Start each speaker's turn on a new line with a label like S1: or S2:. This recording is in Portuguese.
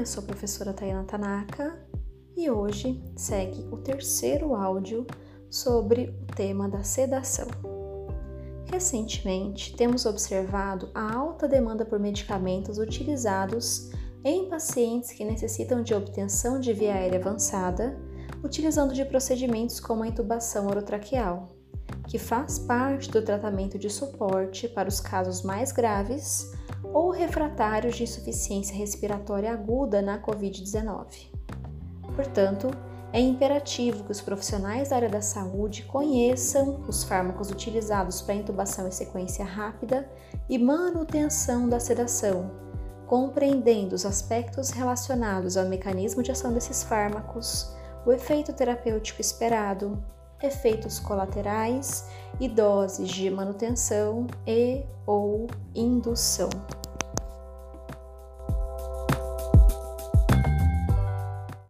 S1: eu sou a professora Tayana Tanaka e hoje segue o terceiro áudio sobre o tema da sedação. Recentemente, temos observado a alta demanda por medicamentos utilizados em pacientes que necessitam de obtenção de via aérea avançada, utilizando de procedimentos como a intubação orotraqueal, que faz parte do tratamento de suporte para os casos mais graves ou refratários de insuficiência respiratória aguda na Covid-19. Portanto, é imperativo que os profissionais da área da saúde conheçam os fármacos utilizados para intubação em sequência rápida e manutenção da sedação, compreendendo os aspectos relacionados ao mecanismo de ação desses fármacos, o efeito terapêutico esperado, efeitos colaterais e doses de manutenção e ou indução.